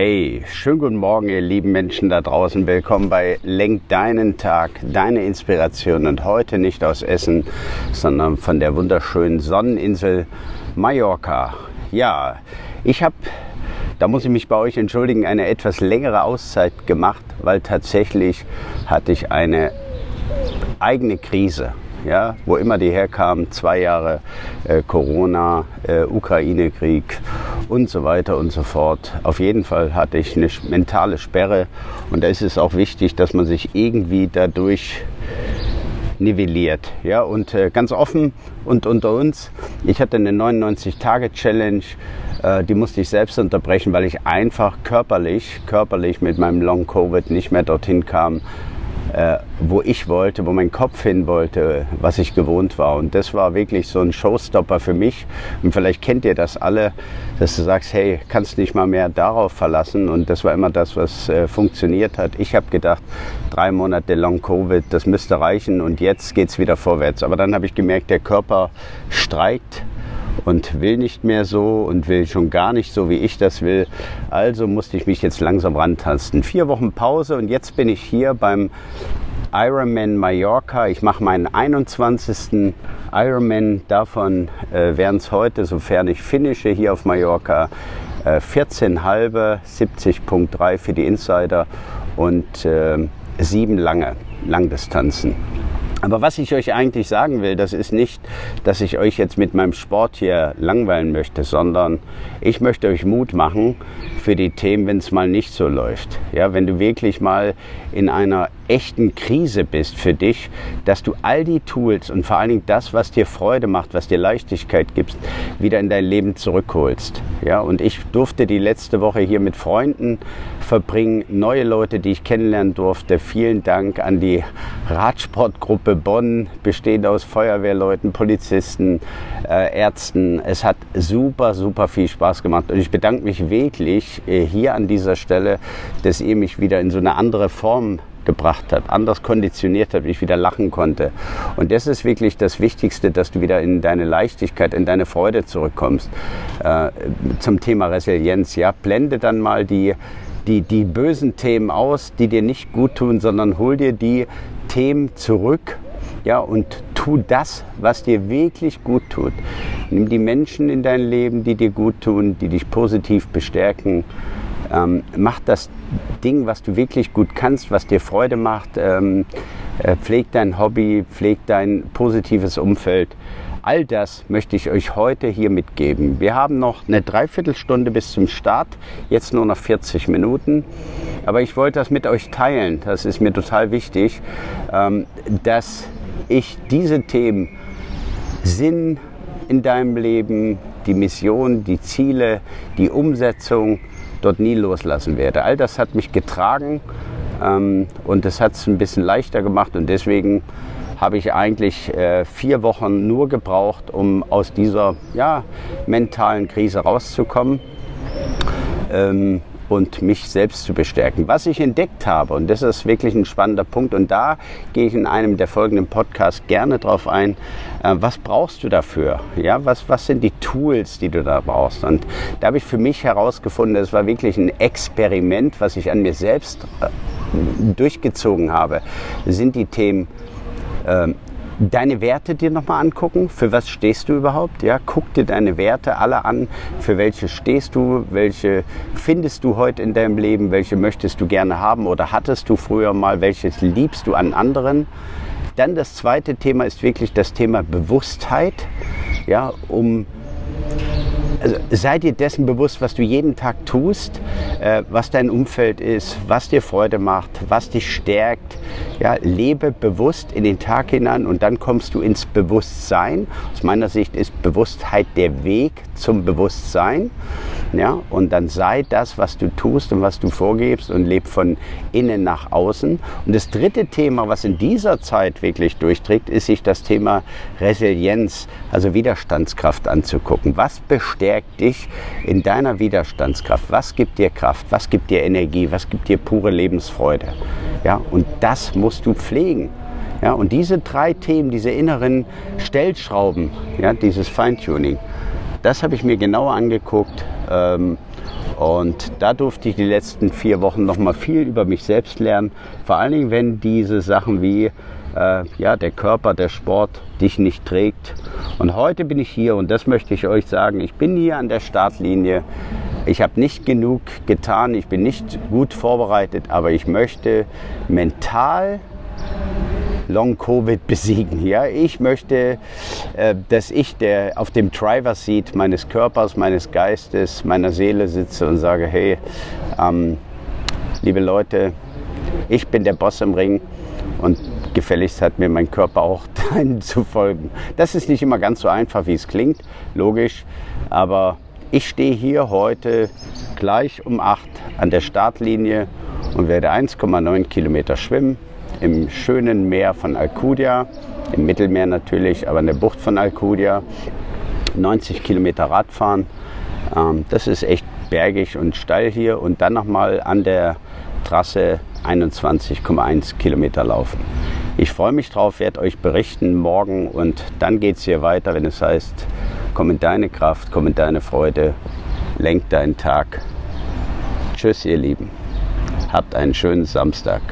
Hey, schönen guten Morgen, ihr lieben Menschen da draußen. Willkommen bei Lenk deinen Tag, deine Inspiration. Und heute nicht aus Essen, sondern von der wunderschönen Sonneninsel Mallorca. Ja, ich habe, da muss ich mich bei euch entschuldigen, eine etwas längere Auszeit gemacht, weil tatsächlich hatte ich eine eigene Krise ja, wo immer die herkamen, zwei Jahre äh, Corona, äh, Ukraine-Krieg und so weiter und so fort. Auf jeden Fall hatte ich eine mentale Sperre und da ist es auch wichtig, dass man sich irgendwie dadurch nivelliert. Ja, und äh, ganz offen und unter uns, ich hatte eine 99-Tage-Challenge, äh, die musste ich selbst unterbrechen, weil ich einfach körperlich, körperlich mit meinem Long-Covid nicht mehr dorthin kam, äh, wo ich wollte, wo mein Kopf hin wollte, was ich gewohnt war. Und das war wirklich so ein Showstopper für mich. Und vielleicht kennt ihr das alle, dass du sagst, hey, kannst nicht mal mehr darauf verlassen. Und das war immer das, was äh, funktioniert hat. Ich habe gedacht, drei Monate Long Covid, das müsste reichen und jetzt geht es wieder vorwärts. Aber dann habe ich gemerkt, der Körper streikt und will nicht mehr so und will schon gar nicht so, wie ich das will. Also musste ich mich jetzt langsam rantasten. Vier Wochen Pause und jetzt bin ich hier beim Ironman Mallorca. Ich mache meinen 21. Ironman. Davon äh, werden es heute, sofern ich finische hier auf Mallorca, äh, 14 halbe, 70.3 für die Insider und äh, sieben lange Langdistanzen. Aber was ich euch eigentlich sagen will, das ist nicht, dass ich euch jetzt mit meinem Sport hier langweilen möchte, sondern ich möchte euch Mut machen für die Themen, wenn es mal nicht so läuft. Ja, wenn du wirklich mal in einer echten Krise bist für dich, dass du all die Tools und vor allen Dingen das, was dir Freude macht, was dir Leichtigkeit gibt, wieder in dein Leben zurückholst. Ja, und ich durfte die letzte Woche hier mit Freunden verbringen, neue Leute, die ich kennenlernen durfte. Vielen Dank an die Radsportgruppe Bonn, bestehend aus Feuerwehrleuten, Polizisten, äh, Ärzten. Es hat super, super viel Spaß gemacht und ich bedanke mich wirklich äh, hier an dieser Stelle, dass ihr mich wieder in so eine andere Form gebracht hat, anders konditioniert hat, wie ich wieder lachen konnte. Und das ist wirklich das Wichtigste, dass du wieder in deine Leichtigkeit, in deine Freude zurückkommst. Äh, zum Thema Resilienz, ja, blende dann mal die die, die bösen Themen aus, die dir nicht gut tun, sondern hol dir die Themen zurück ja, und tu das, was dir wirklich gut tut. Nimm die Menschen in dein Leben, die dir gut tun, die dich positiv bestärken. Ähm, mach das Ding, was du wirklich gut kannst, was dir Freude macht. Ähm, äh, pfleg dein Hobby, pfleg dein positives Umfeld. All das möchte ich euch heute hier mitgeben. Wir haben noch eine Dreiviertelstunde bis zum Start, jetzt nur noch 40 Minuten. Aber ich wollte das mit euch teilen, das ist mir total wichtig, ähm, dass ich diese Themen Sinn in deinem Leben, die Mission, die Ziele, die Umsetzung, dort nie loslassen werde. All das hat mich getragen ähm, und das hat es ein bisschen leichter gemacht und deswegen habe ich eigentlich äh, vier Wochen nur gebraucht, um aus dieser ja, mentalen Krise rauszukommen. Ähm, und mich selbst zu bestärken. Was ich entdeckt habe, und das ist wirklich ein spannender Punkt, und da gehe ich in einem der folgenden Podcasts gerne drauf ein, äh, was brauchst du dafür? Ja, was, was sind die Tools, die du da brauchst? Und da habe ich für mich herausgefunden, es war wirklich ein Experiment, was ich an mir selbst äh, durchgezogen habe, sind die Themen ähm, deine Werte dir nochmal angucken. Für was stehst du überhaupt? Ja, guck dir deine Werte alle an. Für welche stehst du? Welche findest du heute in deinem Leben? Welche möchtest du gerne haben oder hattest du früher mal? Welches liebst du an anderen? Dann das zweite Thema ist wirklich das Thema Bewusstheit. Ja, um also sei dir dessen bewusst, was du jeden Tag tust, äh, was dein Umfeld ist, was dir Freude macht, was dich stärkt. Ja, lebe bewusst in den Tag hinein und dann kommst du ins Bewusstsein. Aus meiner Sicht ist Bewusstheit der Weg zum Bewusstsein. Ja, und dann sei das, was du tust und was du vorgibst und leb von innen nach außen. Und das dritte Thema, was in dieser Zeit wirklich durchträgt, ist sich das Thema Resilienz, also Widerstandskraft anzugucken. Was bestärkt dich in deiner Widerstandskraft? Was gibt dir Kraft? Was gibt dir Energie? Was gibt dir pure Lebensfreude? Ja, und das musst du pflegen. Ja, und diese drei Themen, diese inneren Stellschrauben, ja, dieses Feintuning, das habe ich mir genauer angeguckt. Ähm, und da durfte ich die letzten vier Wochen noch mal viel über mich selbst lernen. Vor allen Dingen, wenn diese Sachen wie äh, ja, der Körper, der Sport dich nicht trägt. Und heute bin ich hier und das möchte ich euch sagen. Ich bin hier an der Startlinie. Ich habe nicht genug getan, ich bin nicht gut vorbereitet, aber ich möchte mental Long-Covid besiegen. Ja, ich möchte, äh, dass ich der auf dem Driver Seat meines Körpers, meines Geistes, meiner Seele sitze und sage, hey, ähm, liebe Leute, ich bin der Boss im Ring und gefälligst hat mir mein Körper auch deinen zu folgen. Das ist nicht immer ganz so einfach, wie es klingt, logisch, aber ich stehe hier heute gleich um 8 an der Startlinie und werde 1,9 Kilometer schwimmen im schönen Meer von Alcudia, im Mittelmeer natürlich, aber in der Bucht von Alcudia. 90 Kilometer Radfahren. Ähm, das ist echt bergig und steil hier und dann nochmal an der Trasse 21,1 Kilometer laufen. Ich freue mich drauf, werde euch berichten morgen und dann geht es hier weiter, wenn es heißt, komm in deine Kraft, komm in deine Freude, lenk deinen Tag. Tschüss, ihr Lieben. Habt einen schönen Samstag.